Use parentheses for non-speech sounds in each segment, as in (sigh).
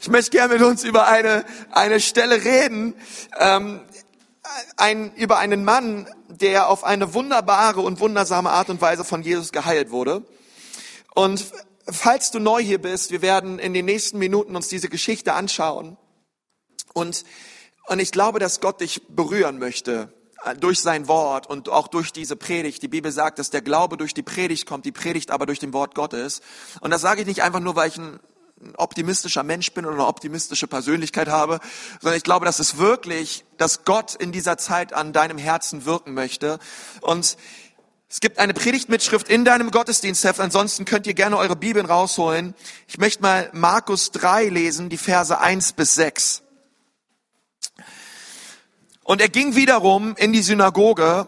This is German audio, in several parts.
Ich möchte gerne mit uns über eine, eine Stelle reden, ähm, ein, über einen Mann, der auf eine wunderbare und wundersame Art und Weise von Jesus geheilt wurde. Und falls du neu hier bist, wir werden in den nächsten Minuten uns diese Geschichte anschauen. Und, und ich glaube, dass Gott dich berühren möchte äh, durch sein Wort und auch durch diese Predigt. Die Bibel sagt, dass der Glaube durch die Predigt kommt, die Predigt aber durch den Wort Gottes. Und das sage ich nicht einfach nur, weil ich ein ein optimistischer Mensch bin oder eine optimistische Persönlichkeit habe, sondern ich glaube, dass es wirklich, dass Gott in dieser Zeit an deinem Herzen wirken möchte. Und es gibt eine Predigtmitschrift in deinem Gottesdienstheft, ansonsten könnt ihr gerne eure Bibeln rausholen. Ich möchte mal Markus 3 lesen, die Verse 1 bis 6. Und er ging wiederum in die Synagoge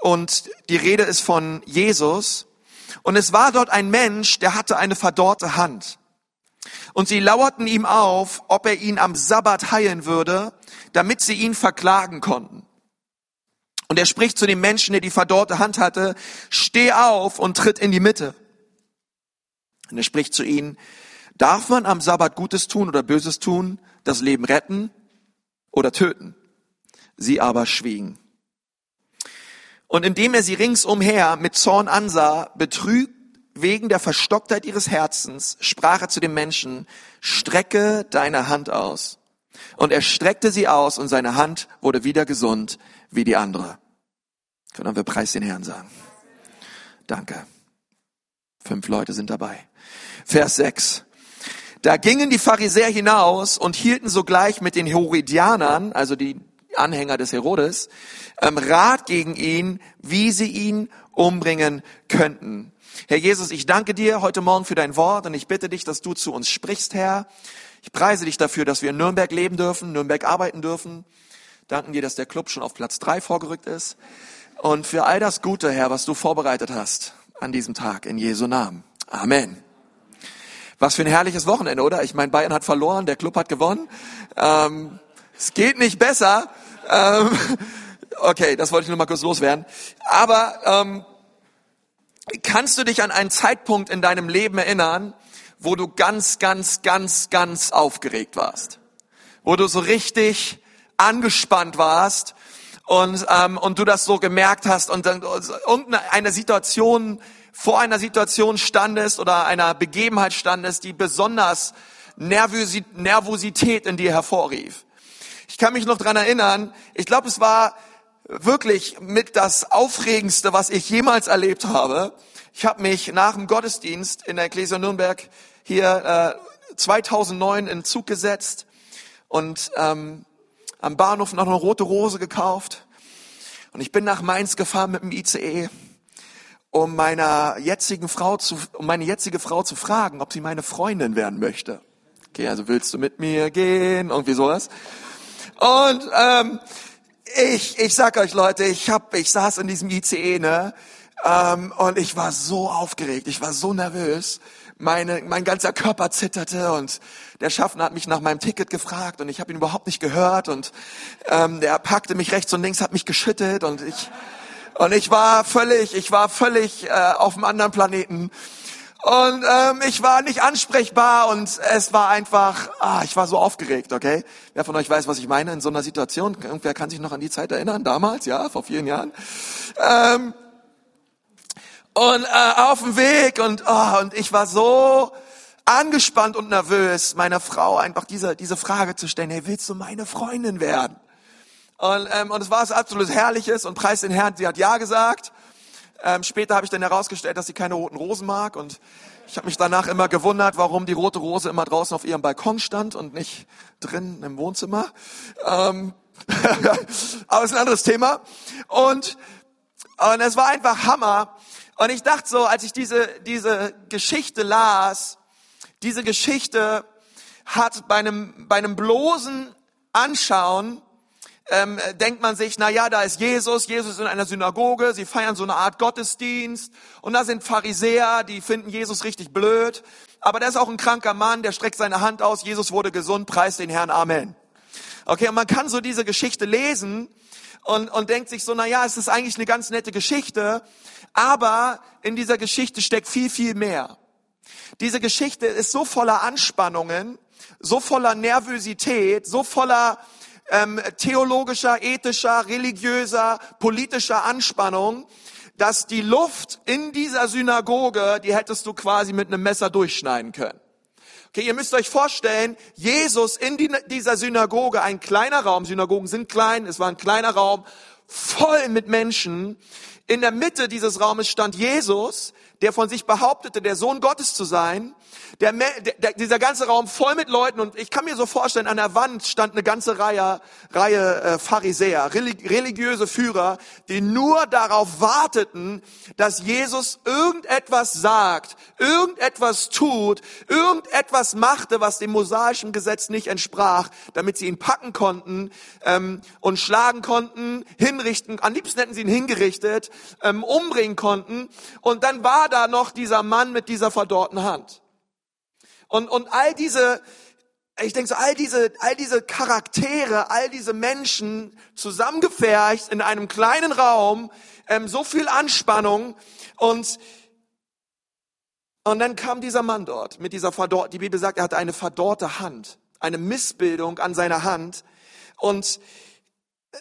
und die Rede ist von Jesus. Und es war dort ein Mensch, der hatte eine verdorrte Hand. Und sie lauerten ihm auf, ob er ihn am Sabbat heilen würde, damit sie ihn verklagen konnten. Und er spricht zu dem Menschen, der die verdorrte Hand hatte, steh auf und tritt in die Mitte. Und er spricht zu ihnen, darf man am Sabbat Gutes tun oder Böses tun, das Leben retten oder töten? Sie aber schwiegen. Und indem er sie ringsumher mit Zorn ansah, betrügt wegen der Verstocktheit ihres Herzens sprach er zu dem Menschen, strecke deine Hand aus. Und er streckte sie aus und seine Hand wurde wieder gesund wie die andere. Können wir Preis den Herrn sagen. Danke. Fünf Leute sind dabei. Vers 6. Da gingen die Pharisäer hinaus und hielten sogleich mit den Herodianern, also die Anhänger des Herodes, ähm, Rat gegen ihn, wie sie ihn umbringen könnten. Herr Jesus, ich danke dir heute Morgen für dein Wort und ich bitte dich, dass du zu uns sprichst, Herr. Ich preise dich dafür, dass wir in Nürnberg leben dürfen, Nürnberg arbeiten dürfen. Danken dir, dass der Club schon auf Platz drei vorgerückt ist. Und für all das Gute, Herr, was du vorbereitet hast an diesem Tag, in Jesu Namen. Amen. Was für ein herrliches Wochenende, oder? Ich meine, Bayern hat verloren, der Club hat gewonnen. Ähm, es geht nicht besser. Ähm, (laughs) okay, das wollte ich nur mal kurz loswerden. Aber ähm, Kannst du dich an einen Zeitpunkt in deinem Leben erinnern, wo du ganz, ganz, ganz, ganz aufgeregt warst? Wo du so richtig angespannt warst und, ähm, und du das so gemerkt hast und dann irgendeine Situation, vor einer Situation standest oder einer Begebenheit standest, die besonders Nervosität in dir hervorrief. Ich kann mich noch dran erinnern, ich glaube, es war wirklich mit das Aufregendste, was ich jemals erlebt habe. Ich habe mich nach dem Gottesdienst in der Ecclesia Nürnberg hier äh, 2009 in Zug gesetzt und ähm, am Bahnhof noch eine rote Rose gekauft. Und ich bin nach Mainz gefahren mit dem ICE, um meiner jetzigen Frau zu, um meine jetzige Frau zu fragen, ob sie meine Freundin werden möchte. Okay, also willst du mit mir gehen? Irgendwie sowas. Und ähm, ich, ich sag euch Leute, ich hab, ich saß in diesem ICE, ne, ähm, und ich war so aufgeregt, ich war so nervös, meine, mein ganzer Körper zitterte und der Schaffner hat mich nach meinem Ticket gefragt und ich habe ihn überhaupt nicht gehört und ähm, der packte mich rechts und links, hat mich geschüttet und ich und ich war völlig, ich war völlig äh, auf einem anderen Planeten und ähm, ich war nicht ansprechbar und es war einfach, ah, ich war so aufgeregt, okay? Wer von euch weiß, was ich meine in so einer Situation? Irgendwer kann sich noch an die Zeit erinnern, damals, ja, vor vielen Jahren. Ähm, und äh, auf dem Weg und, oh, und ich war so angespannt und nervös, meiner Frau einfach diese, diese Frage zu stellen, hey, willst du meine Freundin werden? Und, ähm, und es war was absolut Herrliches und preis den Herrn, sie hat Ja gesagt. Ähm, später habe ich dann herausgestellt, dass sie keine roten Rosen mag und ich habe mich danach immer gewundert, warum die rote Rose immer draußen auf ihrem Balkon stand und nicht drin im Wohnzimmer. Ähm, (laughs) aber es ist ein anderes Thema. Und, und es war einfach Hammer. Und ich dachte so, als ich diese, diese Geschichte las, diese Geschichte hat bei einem, bei einem bloßen Anschauen ähm, denkt man sich, na ja, da ist Jesus, Jesus ist in einer Synagoge, sie feiern so eine Art Gottesdienst und da sind Pharisäer, die finden Jesus richtig blöd, aber da ist auch ein kranker Mann, der streckt seine Hand aus, Jesus wurde gesund, preist den Herrn, Amen. Okay, und man kann so diese Geschichte lesen und, und denkt sich so, na ja, es ist eigentlich eine ganz nette Geschichte, aber in dieser Geschichte steckt viel, viel mehr. Diese Geschichte ist so voller Anspannungen, so voller Nervosität, so voller ähm, theologischer, ethischer, religiöser, politischer Anspannung, dass die Luft in dieser Synagoge, die hättest du quasi mit einem Messer durchschneiden können. Okay, ihr müsst euch vorstellen, Jesus in die, dieser Synagoge, ein kleiner Raum, Synagogen sind klein, es war ein kleiner Raum, voll mit Menschen. In der Mitte dieses Raumes stand Jesus, der von sich behauptete, der Sohn Gottes zu sein. Der, der, dieser ganze Raum voll mit Leuten und ich kann mir so vorstellen, an der Wand stand eine ganze Reihe, Reihe äh, Pharisäer, religiöse Führer, die nur darauf warteten, dass Jesus irgendetwas sagt, irgendetwas tut, irgendetwas machte, was dem mosaischen Gesetz nicht entsprach, damit sie ihn packen konnten ähm, und schlagen konnten, hinrichten. Am liebsten hätten sie ihn hingerichtet, ähm, umbringen konnten. Und dann war da noch dieser Mann mit dieser verdorrten Hand. Und, und all diese, ich denke so, all diese, all diese Charaktere, all diese Menschen zusammengefercht in einem kleinen Raum, ähm, so viel Anspannung und und dann kam dieser Mann dort mit dieser verdorrten, die Bibel sagt, er hatte eine verdorrte Hand, eine Missbildung an seiner Hand. Und äh,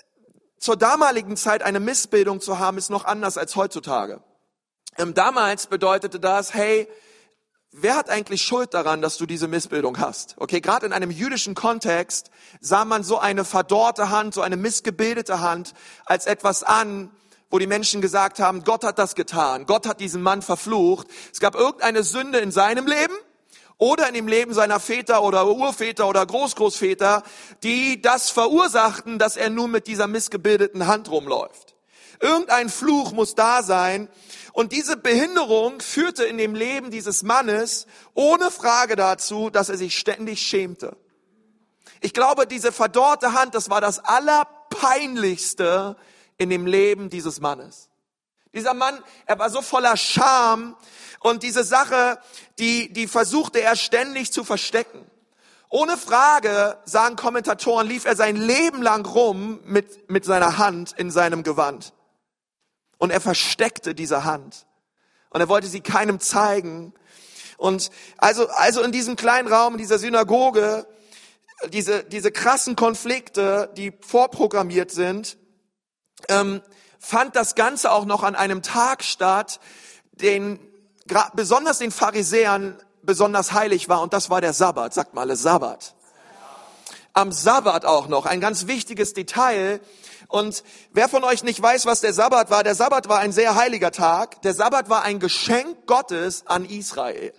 zur damaligen Zeit eine Missbildung zu haben, ist noch anders als heutzutage. Ähm, damals bedeutete das, hey, wer hat eigentlich Schuld daran, dass du diese Missbildung hast? Okay, gerade in einem jüdischen Kontext sah man so eine verdorrte Hand, so eine missgebildete Hand als etwas an, wo die Menschen gesagt haben, Gott hat das getan, Gott hat diesen Mann verflucht. Es gab irgendeine Sünde in seinem Leben oder in dem Leben seiner Väter oder Urväter oder Großgroßväter, die das verursachten, dass er nun mit dieser missgebildeten Hand rumläuft. Irgendein Fluch muss da sein, und diese Behinderung führte in dem Leben dieses Mannes ohne Frage dazu, dass er sich ständig schämte. Ich glaube, diese verdorrte Hand, das war das Allerpeinlichste in dem Leben dieses Mannes. Dieser Mann, er war so voller Scham und diese Sache, die, die versuchte er ständig zu verstecken. Ohne Frage, sagen Kommentatoren, lief er sein Leben lang rum mit, mit seiner Hand in seinem Gewand. Und er versteckte diese Hand. Und er wollte sie keinem zeigen. Und also, also in diesem kleinen Raum, in dieser Synagoge, diese, diese krassen Konflikte, die vorprogrammiert sind, ähm, fand das Ganze auch noch an einem Tag statt, den besonders den Pharisäern besonders heilig war. Und das war der Sabbat. Sagt mal, alle Sabbat. Am Sabbat auch noch, ein ganz wichtiges Detail, und wer von euch nicht weiß, was der Sabbat war, der Sabbat war ein sehr heiliger Tag. Der Sabbat war ein Geschenk Gottes an Israel.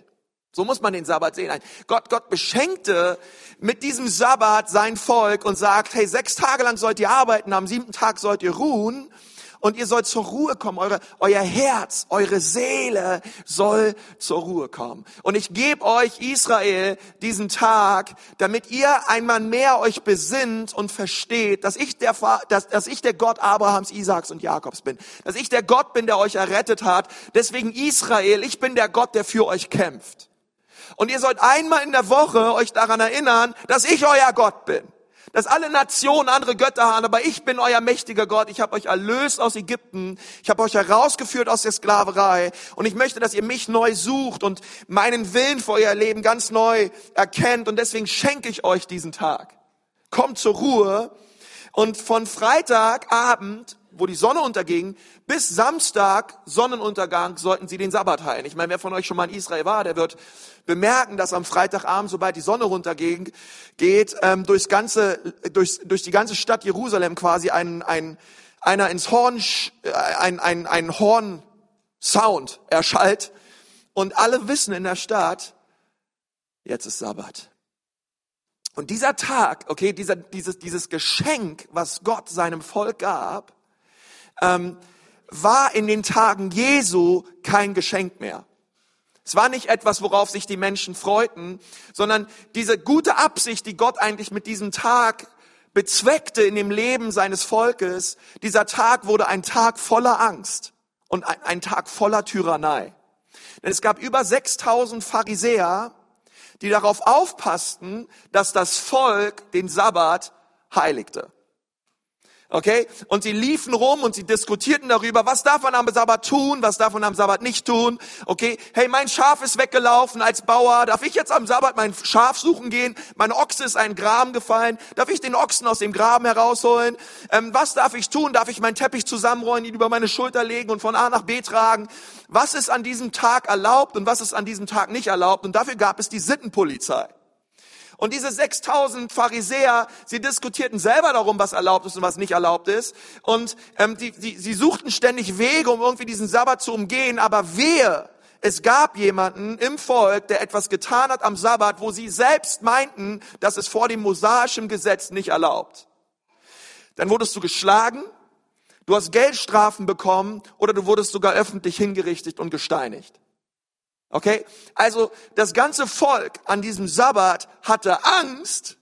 So muss man den Sabbat sehen. Gott, Gott beschenkte mit diesem Sabbat sein Volk und sagt, hey, sechs Tage lang sollt ihr arbeiten, am siebten Tag sollt ihr ruhen und ihr sollt zur Ruhe kommen. Eure, euer Herz, eure Seele soll zur Ruhe kommen. Und ich gebe euch, Israel, diesen Tag, damit ihr einmal mehr euch besinnt und versteht, dass ich der, dass, dass ich der Gott Abrahams, Isaaks und Jakobs bin. Dass ich der Gott bin, der euch errettet hat. Deswegen Israel, ich bin der Gott, der für euch kämpft. Und ihr sollt einmal in der Woche euch daran erinnern, dass ich euer Gott bin dass alle Nationen andere Götter haben, aber ich bin euer mächtiger Gott. Ich habe euch erlöst aus Ägypten. Ich habe euch herausgeführt aus der Sklaverei. Und ich möchte, dass ihr mich neu sucht und meinen Willen für euer Leben ganz neu erkennt. Und deswegen schenke ich euch diesen Tag. Kommt zur Ruhe. Und von Freitagabend, wo die Sonne unterging, bis Samstag Sonnenuntergang sollten sie den Sabbat heilen. Ich meine, wer von euch schon mal in Israel war, der wird bemerken, dass am Freitagabend, sobald die Sonne runtergeht, geht, ähm, durchs ganze, durch, durch die ganze Stadt Jerusalem quasi ein, ein, einer ins Horn, äh, ein, ein, ein Horn-Sound erschallt. Und alle wissen in der Stadt, jetzt ist Sabbat. Und dieser Tag, okay, dieser, dieses, dieses Geschenk, was Gott seinem Volk gab, ähm, war in den Tagen Jesu kein Geschenk mehr. Es war nicht etwas, worauf sich die Menschen freuten, sondern diese gute Absicht, die Gott eigentlich mit diesem Tag bezweckte in dem Leben seines Volkes, dieser Tag wurde ein Tag voller Angst und ein, ein Tag voller Tyrannei. Denn es gab über 6000 Pharisäer, die darauf aufpassten, dass das Volk den Sabbat heiligte. Okay? Und sie liefen rum und sie diskutierten darüber, was darf man am Sabbat tun, was darf man am Sabbat nicht tun. Okay? Hey, mein Schaf ist weggelaufen als Bauer. Darf ich jetzt am Sabbat mein Schaf suchen gehen? Mein Ochse ist ein Graben gefallen. Darf ich den Ochsen aus dem Graben herausholen? Ähm, was darf ich tun? Darf ich meinen Teppich zusammenrollen, ihn über meine Schulter legen und von A nach B tragen? Was ist an diesem Tag erlaubt und was ist an diesem Tag nicht erlaubt? Und dafür gab es die Sittenpolizei. Und diese 6000 Pharisäer, sie diskutierten selber darum, was erlaubt ist und was nicht erlaubt ist. Und ähm, die, die, sie suchten ständig Wege, um irgendwie diesen Sabbat zu umgehen. Aber wehe, es gab jemanden im Volk, der etwas getan hat am Sabbat, wo sie selbst meinten, dass es vor dem mosaischen Gesetz nicht erlaubt. Dann wurdest du geschlagen, du hast Geldstrafen bekommen oder du wurdest sogar öffentlich hingerichtet und gesteinigt. Okay? Also das ganze Volk an diesem Sabbat hatte Angst.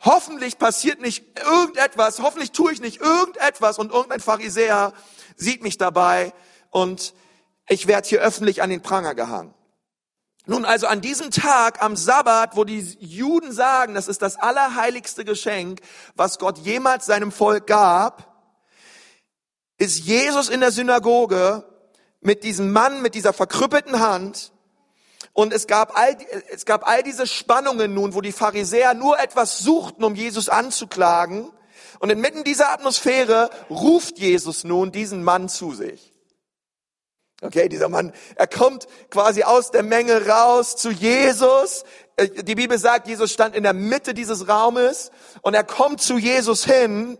Hoffentlich passiert nicht irgendetwas, hoffentlich tue ich nicht irgendetwas und irgendein Pharisäer sieht mich dabei und ich werde hier öffentlich an den Pranger gehangen. Nun also an diesem Tag am Sabbat, wo die Juden sagen, das ist das allerheiligste Geschenk, was Gott jemals seinem Volk gab, ist Jesus in der Synagoge mit diesem Mann mit dieser verkrüppelten Hand. Und es gab all, es gab all diese Spannungen nun, wo die Pharisäer nur etwas suchten, um Jesus anzuklagen. Und inmitten dieser Atmosphäre ruft Jesus nun diesen Mann zu sich. Okay, dieser Mann, er kommt quasi aus der Menge raus zu Jesus. Äh, die Bibel sagt, Jesus stand in der Mitte dieses Raumes und er kommt zu Jesus hin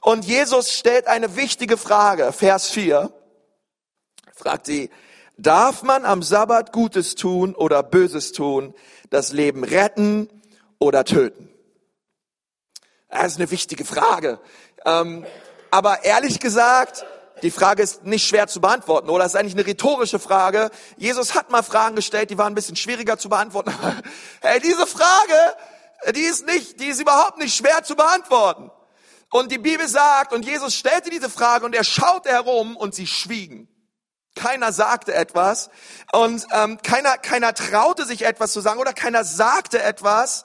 und Jesus stellt eine wichtige Frage, Vers 4 fragt sie, darf man am Sabbat Gutes tun oder Böses tun, das Leben retten oder töten? Das ist eine wichtige Frage. Ähm, aber ehrlich gesagt, die Frage ist nicht schwer zu beantworten, oder? Das ist eigentlich eine rhetorische Frage. Jesus hat mal Fragen gestellt, die waren ein bisschen schwieriger zu beantworten. (laughs) hey, diese Frage, die ist nicht, die ist überhaupt nicht schwer zu beantworten. Und die Bibel sagt, und Jesus stellte diese Frage und er schaute herum und sie schwiegen. Keiner sagte etwas und ähm, keiner, keiner traute sich etwas zu sagen oder keiner sagte etwas.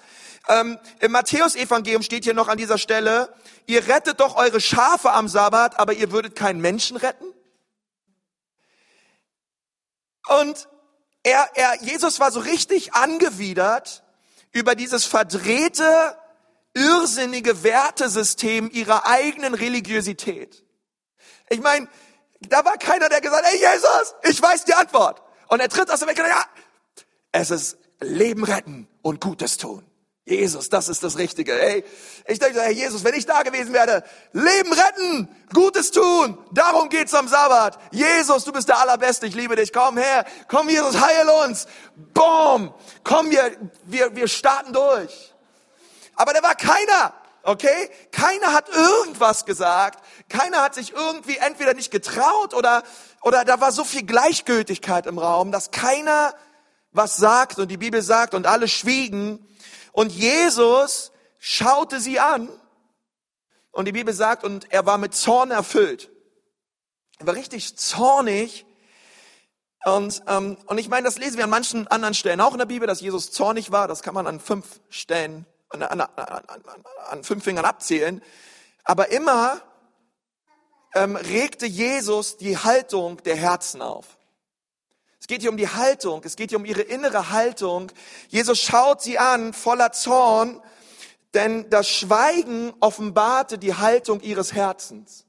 Ähm, Im Matthäusevangelium steht hier noch an dieser Stelle, ihr rettet doch eure Schafe am Sabbat, aber ihr würdet keinen Menschen retten. Und er, er, Jesus war so richtig angewidert über dieses verdrehte, irrsinnige Wertesystem ihrer eigenen Religiosität. Ich meine, da war keiner, der gesagt hat, hey Jesus, ich weiß die Antwort. Und er tritt aus dem Weg und ja, es ist Leben retten und Gutes tun. Jesus, das ist das Richtige. Ey, ich denke, Herr Jesus, wenn ich da gewesen wäre, Leben retten, Gutes tun, darum geht's am Sabbat. Jesus, du bist der Allerbeste, ich liebe dich. Komm her, komm Jesus, heil uns. Boom, komm, wir, wir, wir starten durch. Aber da war keiner. Okay? Keiner hat irgendwas gesagt. Keiner hat sich irgendwie entweder nicht getraut oder, oder da war so viel Gleichgültigkeit im Raum, dass keiner was sagt und die Bibel sagt und alle schwiegen. Und Jesus schaute sie an und die Bibel sagt, und er war mit Zorn erfüllt. Er war richtig zornig. Und, ähm, und ich meine, das lesen wir an manchen anderen Stellen auch in der Bibel, dass Jesus zornig war. Das kann man an fünf Stellen an, an, an, an fünf Fingern abzählen. Aber immer ähm, regte Jesus die Haltung der Herzen auf. Es geht hier um die Haltung, es geht hier um ihre innere Haltung. Jesus schaut sie an voller Zorn, denn das Schweigen offenbarte die Haltung ihres Herzens.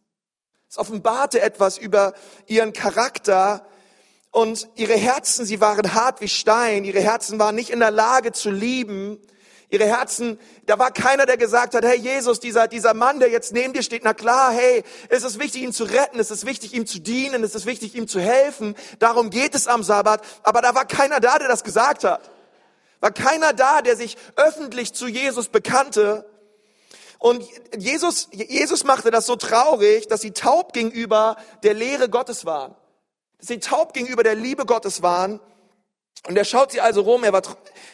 Es offenbarte etwas über ihren Charakter und ihre Herzen, sie waren hart wie Stein, ihre Herzen waren nicht in der Lage zu lieben, Ihre Herzen, da war keiner, der gesagt hat, hey Jesus, dieser, dieser Mann, der jetzt neben dir steht, na klar, hey, es ist wichtig, ihn zu retten, es ist wichtig, ihm zu dienen, es ist wichtig, ihm zu helfen. Darum geht es am Sabbat. Aber da war keiner da, der das gesagt hat. War keiner da, der sich öffentlich zu Jesus bekannte. Und Jesus, Jesus machte das so traurig, dass sie taub gegenüber der Lehre Gottes waren. Dass sie taub gegenüber der Liebe Gottes waren. Und er schaut sie also rum, er, war,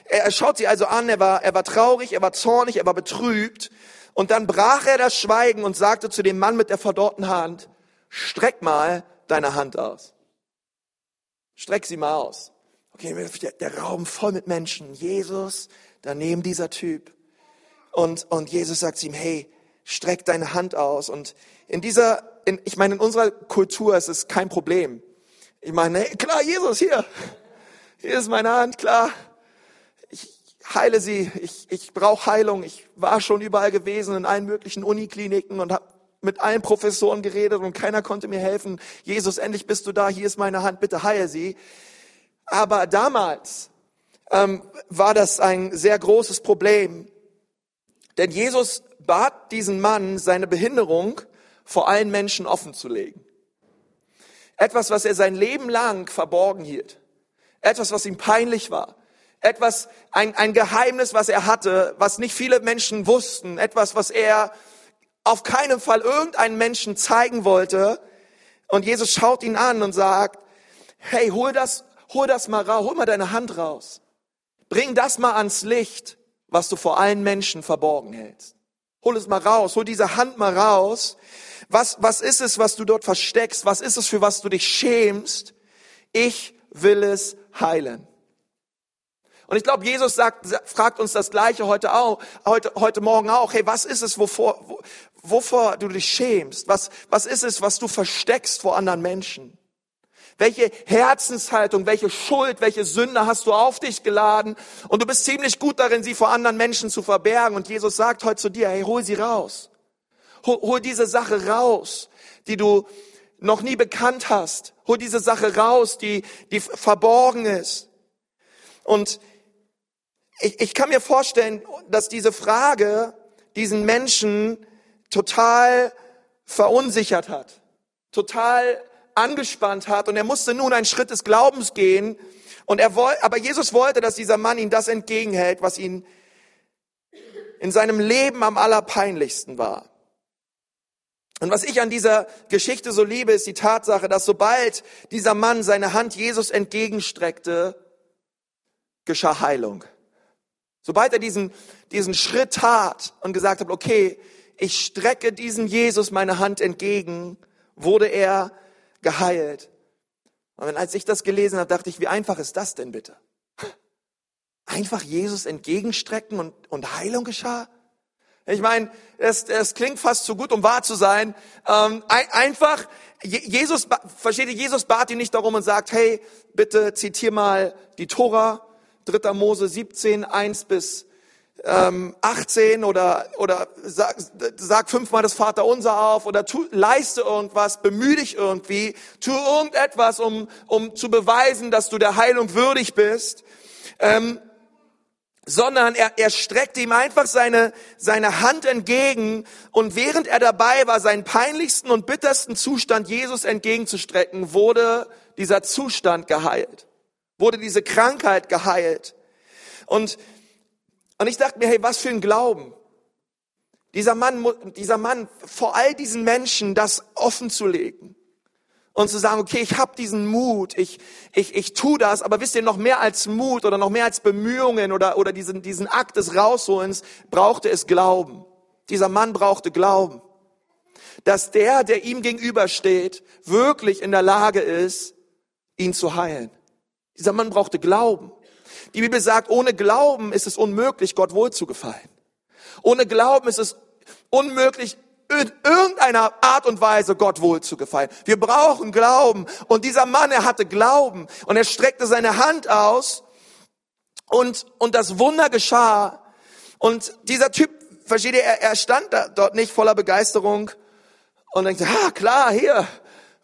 er schaut sie also an, er war, er war traurig, er war zornig, er war betrübt. Und dann brach er das Schweigen und sagte zu dem Mann mit der verdorrten Hand, streck mal deine Hand aus. Streck sie mal aus. Okay, der, der Raum voll mit Menschen. Jesus, daneben dieser Typ. Und, und Jesus sagt zu ihm, hey, streck deine Hand aus. Und in dieser, in, ich meine, in unserer Kultur ist es kein Problem. Ich meine, hey, klar, Jesus, hier, hier ist meine Hand, klar. Ich heile sie, ich, ich brauche Heilung. Ich war schon überall gewesen, in allen möglichen Unikliniken und habe mit allen Professoren geredet und keiner konnte mir helfen. Jesus, endlich bist du da, hier ist meine Hand, bitte heile sie. Aber damals ähm, war das ein sehr großes Problem. Denn Jesus bat diesen Mann, seine Behinderung vor allen Menschen offen zu legen. Etwas, was er sein Leben lang verborgen hielt. Etwas, was ihm peinlich war. Etwas, ein, ein Geheimnis, was er hatte, was nicht viele Menschen wussten. Etwas, was er auf keinen Fall irgendeinen Menschen zeigen wollte. Und Jesus schaut ihn an und sagt, hey, hol das, hol das mal raus, hol mal deine Hand raus. Bring das mal ans Licht, was du vor allen Menschen verborgen hältst. Hol es mal raus, hol diese Hand mal raus. Was, was ist es, was du dort versteckst? Was ist es, für was du dich schämst? Ich will es heilen. Und ich glaube, Jesus sagt, fragt uns das Gleiche heute auch, heute, heute Morgen auch. Hey, was ist es, wovor, wo, wovor du dich schämst? Was, was ist es, was du versteckst vor anderen Menschen? Welche Herzenshaltung, welche Schuld, welche Sünde hast du auf dich geladen? Und du bist ziemlich gut darin, sie vor anderen Menschen zu verbergen. Und Jesus sagt heute zu dir, hey, hol sie raus. Hol, hol diese Sache raus, die du noch nie bekannt hast. Hol diese Sache raus, die, die verborgen ist. Und ich, ich kann mir vorstellen, dass diese Frage diesen Menschen total verunsichert hat, total angespannt hat und er musste nun einen Schritt des Glaubens gehen. Und er wollte, aber Jesus wollte, dass dieser Mann ihm das entgegenhält, was ihn in seinem Leben am allerpeinlichsten war. Und was ich an dieser Geschichte so liebe, ist die Tatsache, dass sobald dieser Mann seine Hand Jesus entgegenstreckte, geschah Heilung. Sobald er diesen, diesen Schritt tat und gesagt hat, okay, ich strecke diesem Jesus meine Hand entgegen, wurde er geheilt. Und als ich das gelesen habe, dachte ich, wie einfach ist das denn bitte? Einfach Jesus entgegenstrecken und, und Heilung geschah? Ich meine, es, es klingt fast zu gut, um wahr zu sein. Ähm, ein, einfach, Jesus, versteht ihr, Jesus bat ihn nicht darum und sagt, hey, bitte zitier mal die Tora, 3. Mose 17, 1 bis ähm, 18 oder, oder sag, sag fünfmal das Vaterunser auf oder tu, leiste irgendwas, bemühe dich irgendwie, tu irgendetwas, um, um zu beweisen, dass du der Heilung würdig bist. Ähm, sondern er, er streckte ihm einfach seine, seine Hand entgegen und während er dabei war, seinen peinlichsten und bittersten Zustand Jesus entgegenzustrecken, wurde dieser Zustand geheilt, wurde diese Krankheit geheilt. Und und ich dachte mir, hey, was für ein Glauben. Dieser Mann, dieser Mann vor all diesen Menschen das offen zu legen und zu sagen, okay, ich habe diesen Mut, ich, ich, ich tu das, aber wisst ihr, noch mehr als Mut oder noch mehr als Bemühungen oder, oder diesen, diesen Akt des Rausholens brauchte es Glauben. Dieser Mann brauchte Glauben. Dass der, der ihm gegenübersteht, wirklich in der Lage ist, ihn zu heilen. Dieser Mann brauchte Glauben. Die Bibel sagt, ohne Glauben ist es unmöglich, Gott wohlzugefallen. Ohne Glauben ist es unmöglich, in irgendeiner Art und Weise Gott wohlzugefallen. Wir brauchen Glauben. Und dieser Mann, er hatte Glauben und er streckte seine Hand aus und, und das Wunder geschah. Und dieser Typ, versteht ihr, er, er stand da, dort nicht voller Begeisterung und denkt, ah, klar, hier,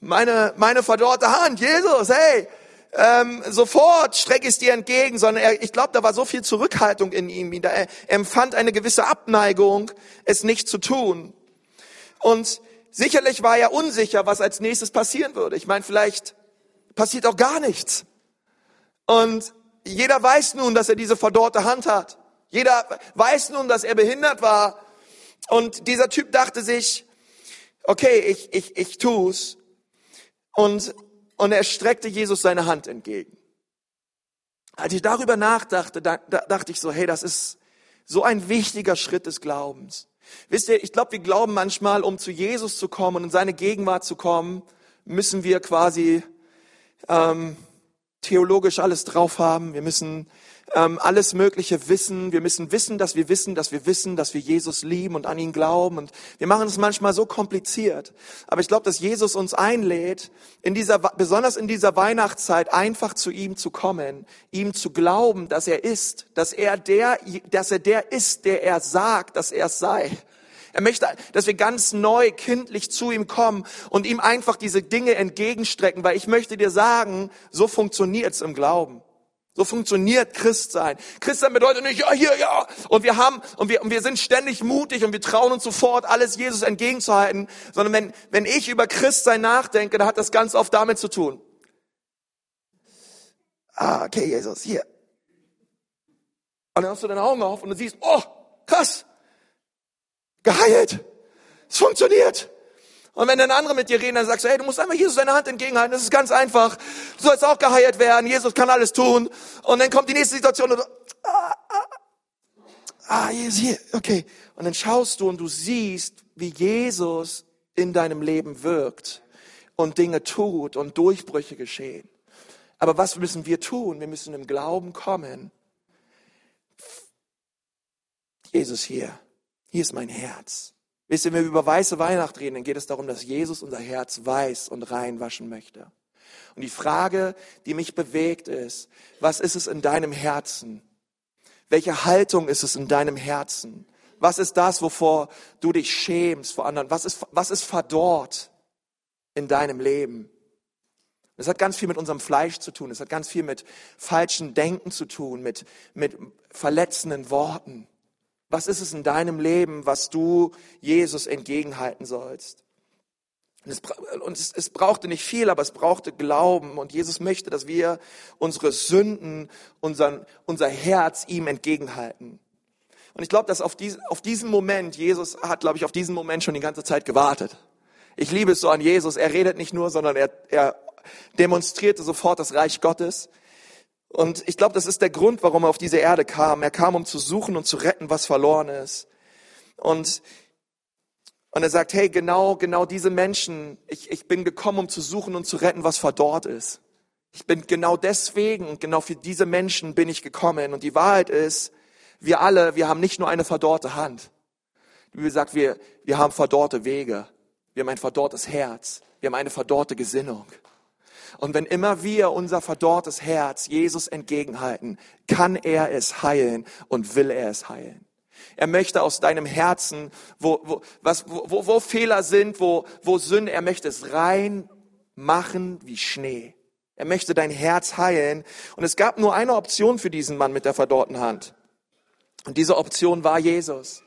meine, meine verdorrte Hand, Jesus, hey, ähm, sofort strecke ich es dir entgegen, sondern er, ich glaube, da war so viel Zurückhaltung in ihm. Er, er empfand eine gewisse Abneigung, es nicht zu tun. Und sicherlich war er unsicher, was als nächstes passieren würde. Ich meine, vielleicht passiert auch gar nichts. Und jeder weiß nun, dass er diese verdorrte Hand hat. Jeder weiß nun, dass er behindert war. Und dieser Typ dachte sich, okay, ich, ich, ich tu's. Und und er streckte Jesus seine Hand entgegen. Als ich darüber nachdachte, da, da dachte ich so, hey, das ist so ein wichtiger Schritt des Glaubens. Wisst ihr, ich glaube, wir glauben manchmal, um zu Jesus zu kommen und in seine Gegenwart zu kommen, müssen wir quasi ähm, theologisch alles drauf haben. Wir müssen ähm, alles Mögliche wissen. Wir müssen wissen, dass wir wissen, dass wir wissen, dass wir Jesus lieben und an ihn glauben. Und wir machen es manchmal so kompliziert. Aber ich glaube, dass Jesus uns einlädt, in dieser, besonders in dieser Weihnachtszeit einfach zu ihm zu kommen, ihm zu glauben, dass er ist, dass er der, dass er der ist, der er sagt, dass er es sei. Er möchte, dass wir ganz neu kindlich zu ihm kommen und ihm einfach diese Dinge entgegenstrecken, weil ich möchte dir sagen, so funktioniert's im Glauben. So funktioniert Christsein. Christsein bedeutet nicht, ja, hier, ja. Und wir haben, und wir, und wir sind ständig mutig und wir trauen uns sofort, alles Jesus entgegenzuhalten. Sondern wenn, wenn ich über Christsein nachdenke, dann hat das ganz oft damit zu tun. Ah, okay, Jesus, hier. Und dann hast du deine Augen auf und du siehst, oh, krass, Geheilt. Es funktioniert. Und wenn dann andere mit dir reden, dann sagst du, hey, du musst einfach Jesus deine Hand entgegenhalten. Das ist ganz einfach. Du sollst auch geheilt werden. Jesus kann alles tun. Und dann kommt die nächste Situation und du, ah, ah, ah, Jesus hier, okay. Und dann schaust du und du siehst, wie Jesus in deinem Leben wirkt und Dinge tut und Durchbrüche geschehen. Aber was müssen wir tun? Wir müssen im Glauben kommen. Jesus hier. Hier ist mein Herz. Wisst ihr, wenn wir über weiße Weihnacht reden, dann geht es darum, dass Jesus unser Herz weiß und rein waschen möchte. Und die Frage, die mich bewegt, ist, was ist es in deinem Herzen? Welche Haltung ist es in deinem Herzen? Was ist das, wovor du dich schämst vor anderen? Was ist, was ist verdorrt in deinem Leben? Das hat ganz viel mit unserem Fleisch zu tun. Es hat ganz viel mit falschen Denken zu tun, mit, mit verletzenden Worten. Was ist es in deinem Leben, was du Jesus entgegenhalten sollst? Und es, es, brauchte nicht viel, aber es brauchte Glauben. Und Jesus möchte, dass wir unsere Sünden, unseren, unser Herz ihm entgegenhalten. Und ich glaube, dass auf, diesen, auf diesen Moment, Jesus hat, glaube ich, auf diesen Moment schon die ganze Zeit gewartet. Ich liebe es so an Jesus. Er redet nicht nur, sondern er, er demonstrierte sofort das Reich Gottes. Und ich glaube, das ist der Grund, warum er auf diese Erde kam. Er kam, um zu suchen und zu retten, was verloren ist. Und, und er sagt, hey, genau, genau diese Menschen, ich, ich bin gekommen, um zu suchen und zu retten, was verdorrt ist. Ich bin genau deswegen genau für diese Menschen bin ich gekommen. Und die Wahrheit ist, wir alle, wir haben nicht nur eine verdorrte Hand. Die Bibel sagt, wir, wir haben verdorrte Wege. Wir haben ein verdorrtes Herz. Wir haben eine verdorrte Gesinnung. Und wenn immer wir unser verdorrtes Herz Jesus entgegenhalten, kann er es heilen und will er es heilen. Er möchte aus deinem Herzen, wo, wo, was, wo, wo Fehler sind, wo, wo Sünde, er möchte es rein machen wie Schnee. Er möchte dein Herz heilen. Und es gab nur eine Option für diesen Mann mit der verdorrten Hand. Und diese Option war Jesus.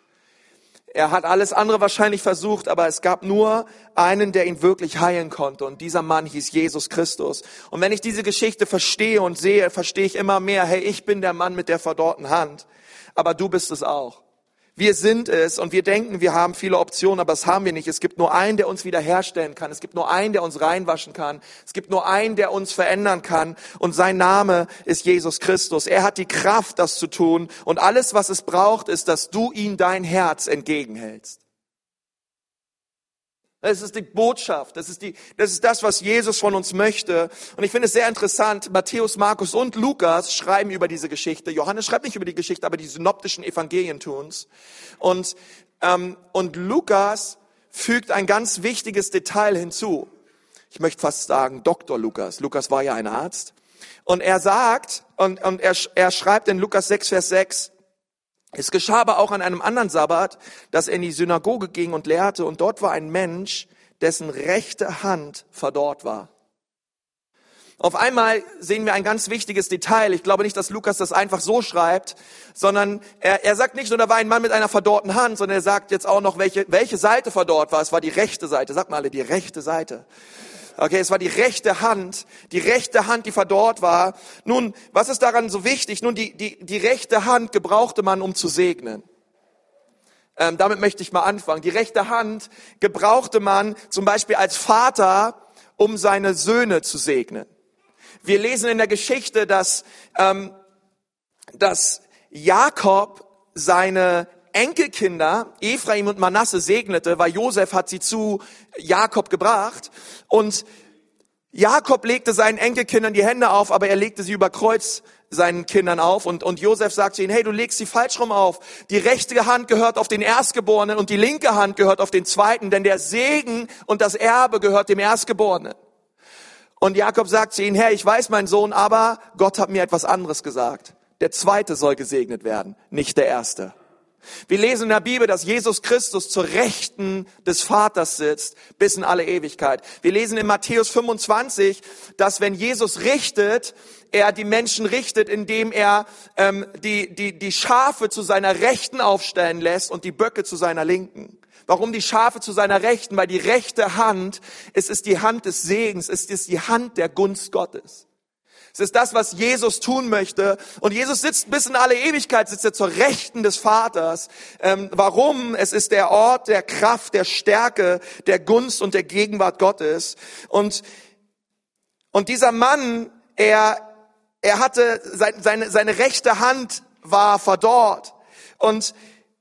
Er hat alles andere wahrscheinlich versucht, aber es gab nur einen, der ihn wirklich heilen konnte. Und dieser Mann hieß Jesus Christus. Und wenn ich diese Geschichte verstehe und sehe, verstehe ich immer mehr, hey, ich bin der Mann mit der verdorrten Hand. Aber du bist es auch. Wir sind es und wir denken, wir haben viele Optionen, aber das haben wir nicht. Es gibt nur einen, der uns wiederherstellen kann. Es gibt nur einen, der uns reinwaschen kann. Es gibt nur einen, der uns verändern kann. Und sein Name ist Jesus Christus. Er hat die Kraft, das zu tun. Und alles, was es braucht, ist, dass du ihm dein Herz entgegenhältst. Das ist die Botschaft. Das ist, die, das ist das, was Jesus von uns möchte. Und ich finde es sehr interessant. Matthäus, Markus und Lukas schreiben über diese Geschichte. Johannes schreibt nicht über die Geschichte, aber die synoptischen Evangelien tun's. Und, ähm, und Lukas fügt ein ganz wichtiges Detail hinzu. Ich möchte fast sagen, Dr. Lukas. Lukas war ja ein Arzt. Und er sagt, und, und er, er schreibt in Lukas 6, Vers 6, es geschah aber auch an einem anderen Sabbat, dass er in die Synagoge ging und lehrte, und dort war ein Mensch, dessen rechte Hand verdorrt war. Auf einmal sehen wir ein ganz wichtiges Detail. Ich glaube nicht, dass Lukas das einfach so schreibt, sondern er, er sagt nicht nur, da war ein Mann mit einer verdorrten Hand, sondern er sagt jetzt auch noch, welche, welche Seite verdorrt war. Es war die rechte Seite. Sag mal alle, die rechte Seite. Okay, es war die rechte Hand, die rechte Hand, die verdorrt war. Nun, was ist daran so wichtig? Nun, die, die, die rechte Hand gebrauchte man, um zu segnen. Ähm, damit möchte ich mal anfangen. Die rechte Hand gebrauchte man zum Beispiel als Vater, um seine Söhne zu segnen. Wir lesen in der Geschichte, dass, ähm, dass Jakob seine Enkelkinder, Ephraim und Manasse, segnete, weil Josef hat sie zu Jakob gebracht. Und Jakob legte seinen Enkelkindern die Hände auf, aber er legte sie über Kreuz seinen Kindern auf und, und Josef sagt zu ihnen, hey, du legst sie falsch rum auf. Die rechte Hand gehört auf den Erstgeborenen und die linke Hand gehört auf den Zweiten, denn der Segen und das Erbe gehört dem Erstgeborenen. Und Jakob sagt zu ihnen, Herr, ich weiß, mein Sohn, aber Gott hat mir etwas anderes gesagt. Der Zweite soll gesegnet werden, nicht der Erste. Wir lesen in der Bibel, dass Jesus Christus zur Rechten des Vaters sitzt bis in alle Ewigkeit. Wir lesen in Matthäus 25, dass wenn Jesus richtet, er die Menschen richtet, indem er ähm, die, die, die Schafe zu seiner Rechten aufstellen lässt und die Böcke zu seiner Linken. Warum die Schafe zu seiner Rechten? Weil die rechte Hand, es ist die Hand des Segens, es ist die Hand der Gunst Gottes. Es ist das, was Jesus tun möchte. Und Jesus sitzt bis in alle Ewigkeit, sitzt er zur Rechten des Vaters. Ähm, warum? Es ist der Ort der Kraft, der Stärke, der Gunst und der Gegenwart Gottes. Und, und dieser Mann, er, er hatte, seine, seine rechte Hand war verdorrt. Und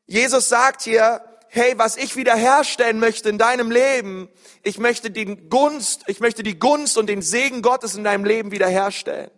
Jesus sagt hier, hey, was ich wiederherstellen möchte in deinem Leben, ich möchte die Gunst, ich möchte die Gunst und den Segen Gottes in deinem Leben wiederherstellen.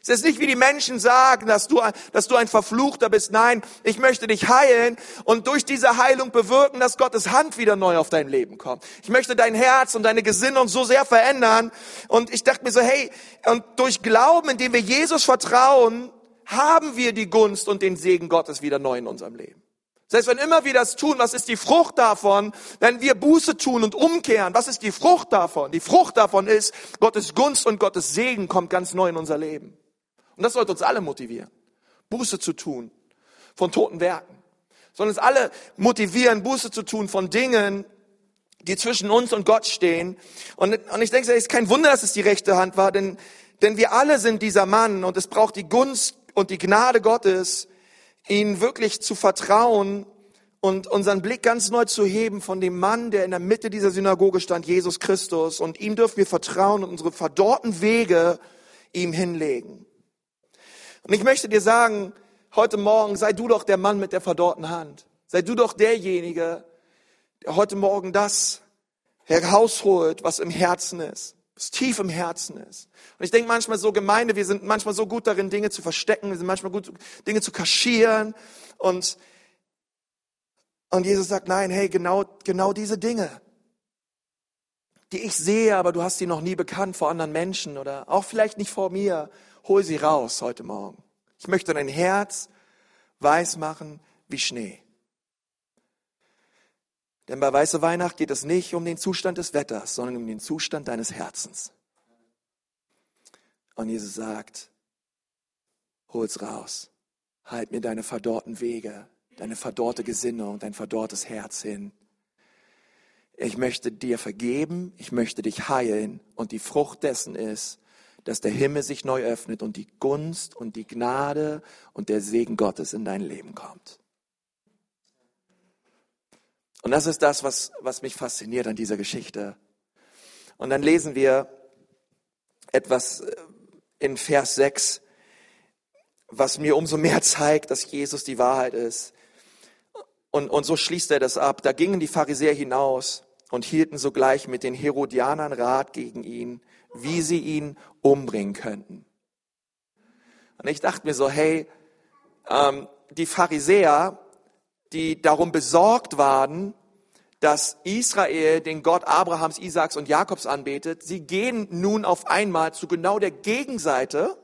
Es ist nicht wie die Menschen sagen, dass du, dass du ein Verfluchter bist. Nein, ich möchte dich heilen und durch diese Heilung bewirken, dass Gottes Hand wieder neu auf dein Leben kommt. Ich möchte dein Herz und deine Gesinnung so sehr verändern. Und ich dachte mir so, hey, und durch Glauben, indem wir Jesus vertrauen, haben wir die Gunst und den Segen Gottes wieder neu in unserem Leben. Heißt, wenn immer wir das tun, was ist die Frucht davon, wenn wir Buße tun und umkehren, was ist die Frucht davon? Die Frucht davon ist, Gottes Gunst und Gottes Segen kommt ganz neu in unser Leben. Und das sollte uns alle motivieren, Buße zu tun von toten Werken. Sollen uns alle motivieren, Buße zu tun von Dingen, die zwischen uns und Gott stehen. Und, und ich denke, es ist kein Wunder, dass es die rechte Hand war, denn, denn wir alle sind dieser Mann und es braucht die Gunst und die Gnade Gottes, ihnen wirklich zu vertrauen und unseren Blick ganz neu zu heben von dem Mann, der in der Mitte dieser Synagoge stand, Jesus Christus. Und ihm dürfen wir vertrauen und unsere verdorrten Wege ihm hinlegen. Und ich möchte dir sagen, heute Morgen sei du doch der Mann mit der verdorrten Hand. Sei du doch derjenige, der heute Morgen das herausholt, was im Herzen ist was tief im Herzen ist. Und ich denke manchmal so Gemeinde, wir sind manchmal so gut darin, Dinge zu verstecken, wir sind manchmal gut, Dinge zu kaschieren und, und Jesus sagt, nein, hey, genau, genau diese Dinge, die ich sehe, aber du hast sie noch nie bekannt vor anderen Menschen oder auch vielleicht nicht vor mir, hol sie raus heute Morgen. Ich möchte dein Herz weiß machen wie Schnee. Denn bei Weiße Weihnacht geht es nicht um den Zustand des Wetters, sondern um den Zustand deines Herzens. Und Jesus sagt, hol's raus. Halt mir deine verdorrten Wege, deine verdorrte Gesinnung, dein verdorrtes Herz hin. Ich möchte dir vergeben, ich möchte dich heilen und die Frucht dessen ist, dass der Himmel sich neu öffnet und die Gunst und die Gnade und der Segen Gottes in dein Leben kommt. Und das ist das, was, was mich fasziniert an dieser Geschichte. Und dann lesen wir etwas äh, in Vers 6, was mir umso mehr zeigt, dass Jesus die Wahrheit ist. Und, und so schließt er das ab. Da gingen die Pharisäer hinaus und hielten sogleich mit den Herodianern Rat gegen ihn, wie sie ihn umbringen könnten. Und ich dachte mir so, hey, ähm, die Pharisäer, die darum besorgt waren, dass Israel den Gott Abrahams, Isaaks und Jakobs anbetet, sie gehen nun auf einmal zu genau der Gegenseite,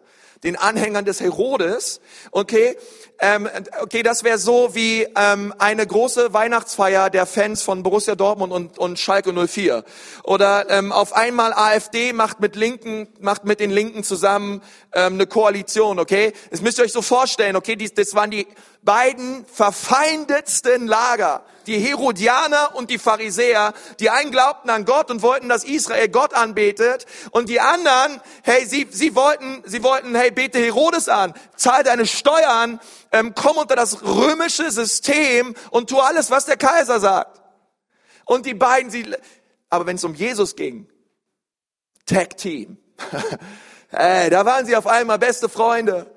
den Anhängern des Herodes. Okay, ähm, okay, das wäre so wie ähm, eine große Weihnachtsfeier der Fans von Borussia Dortmund und, und Schalke 04. Oder ähm, auf einmal AfD macht mit Linken, macht mit den Linken zusammen ähm, eine Koalition. Okay, das müsst ihr euch so vorstellen. Okay, dies, das waren die beiden verfeindetsten Lager, die Herodianer und die Pharisäer. Die einen glaubten an Gott und wollten, dass Israel Gott anbetet, und die anderen, hey, sie, sie wollten, sie wollten, hey, bete Herodes an, zahl deine Steuern, ähm, komm unter das römische System und tu alles, was der Kaiser sagt. Und die beiden, sie, aber wenn es um Jesus ging, Tag Team, (laughs) hey, da waren sie auf einmal beste Freunde.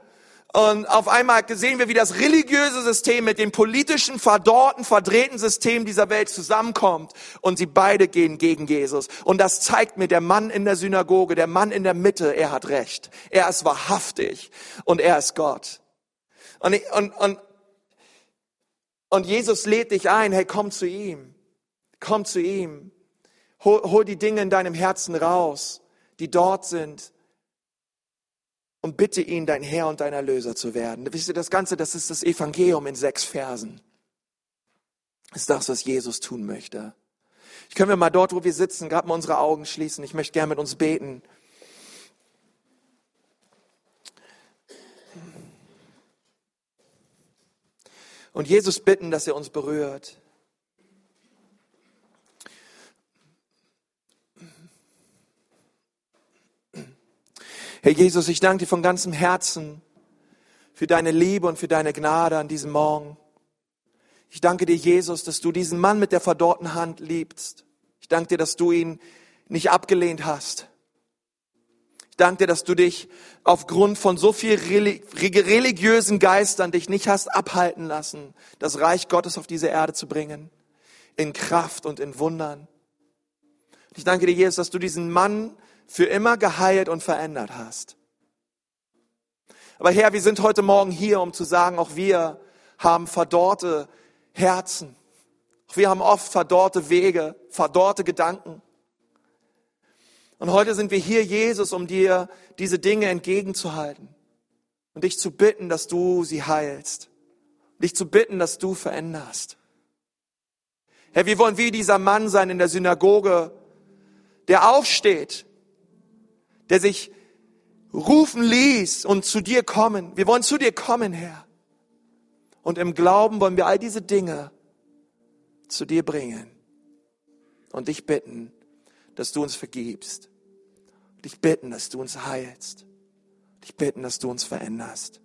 Und auf einmal sehen wir, wie das religiöse System mit dem politischen, verdorrten, verdrehten System dieser Welt zusammenkommt. Und sie beide gehen gegen Jesus. Und das zeigt mir der Mann in der Synagoge, der Mann in der Mitte, er hat recht. Er ist wahrhaftig und er ist Gott. Und, und, und, und Jesus lädt dich ein, hey, komm zu ihm. Komm zu ihm. Hol, hol die Dinge in deinem Herzen raus, die dort sind und bitte ihn, dein Herr und dein Erlöser zu werden. Wisst ihr, das Ganze, das ist das Evangelium in sechs Versen. Das ist das, was Jesus tun möchte. Ich können wir mal dort, wo wir sitzen, gerade mal unsere Augen schließen. Ich möchte gerne mit uns beten. Und Jesus bitten, dass er uns berührt. Herr Jesus, ich danke dir von ganzem Herzen für deine Liebe und für deine Gnade an diesem Morgen. Ich danke dir, Jesus, dass du diesen Mann mit der verdorrten Hand liebst. Ich danke dir, dass du ihn nicht abgelehnt hast. Ich danke dir, dass du dich aufgrund von so viel religiösen Geistern dich nicht hast abhalten lassen, das Reich Gottes auf diese Erde zu bringen. In Kraft und in Wundern. Ich danke dir, Jesus, dass du diesen Mann für immer geheilt und verändert hast. Aber Herr, wir sind heute Morgen hier, um zu sagen, auch wir haben verdorrte Herzen. Auch wir haben oft verdorrte Wege, verdorrte Gedanken. Und heute sind wir hier, Jesus, um dir diese Dinge entgegenzuhalten und dich zu bitten, dass du sie heilst. Dich zu bitten, dass du veränderst. Herr, wir wollen wie dieser Mann sein in der Synagoge, der aufsteht der sich rufen ließ und zu dir kommen. Wir wollen zu dir kommen, Herr. Und im Glauben wollen wir all diese Dinge zu dir bringen und dich bitten, dass du uns vergibst. Dich bitten, dass du uns heilst. Dich bitten, dass du uns veränderst.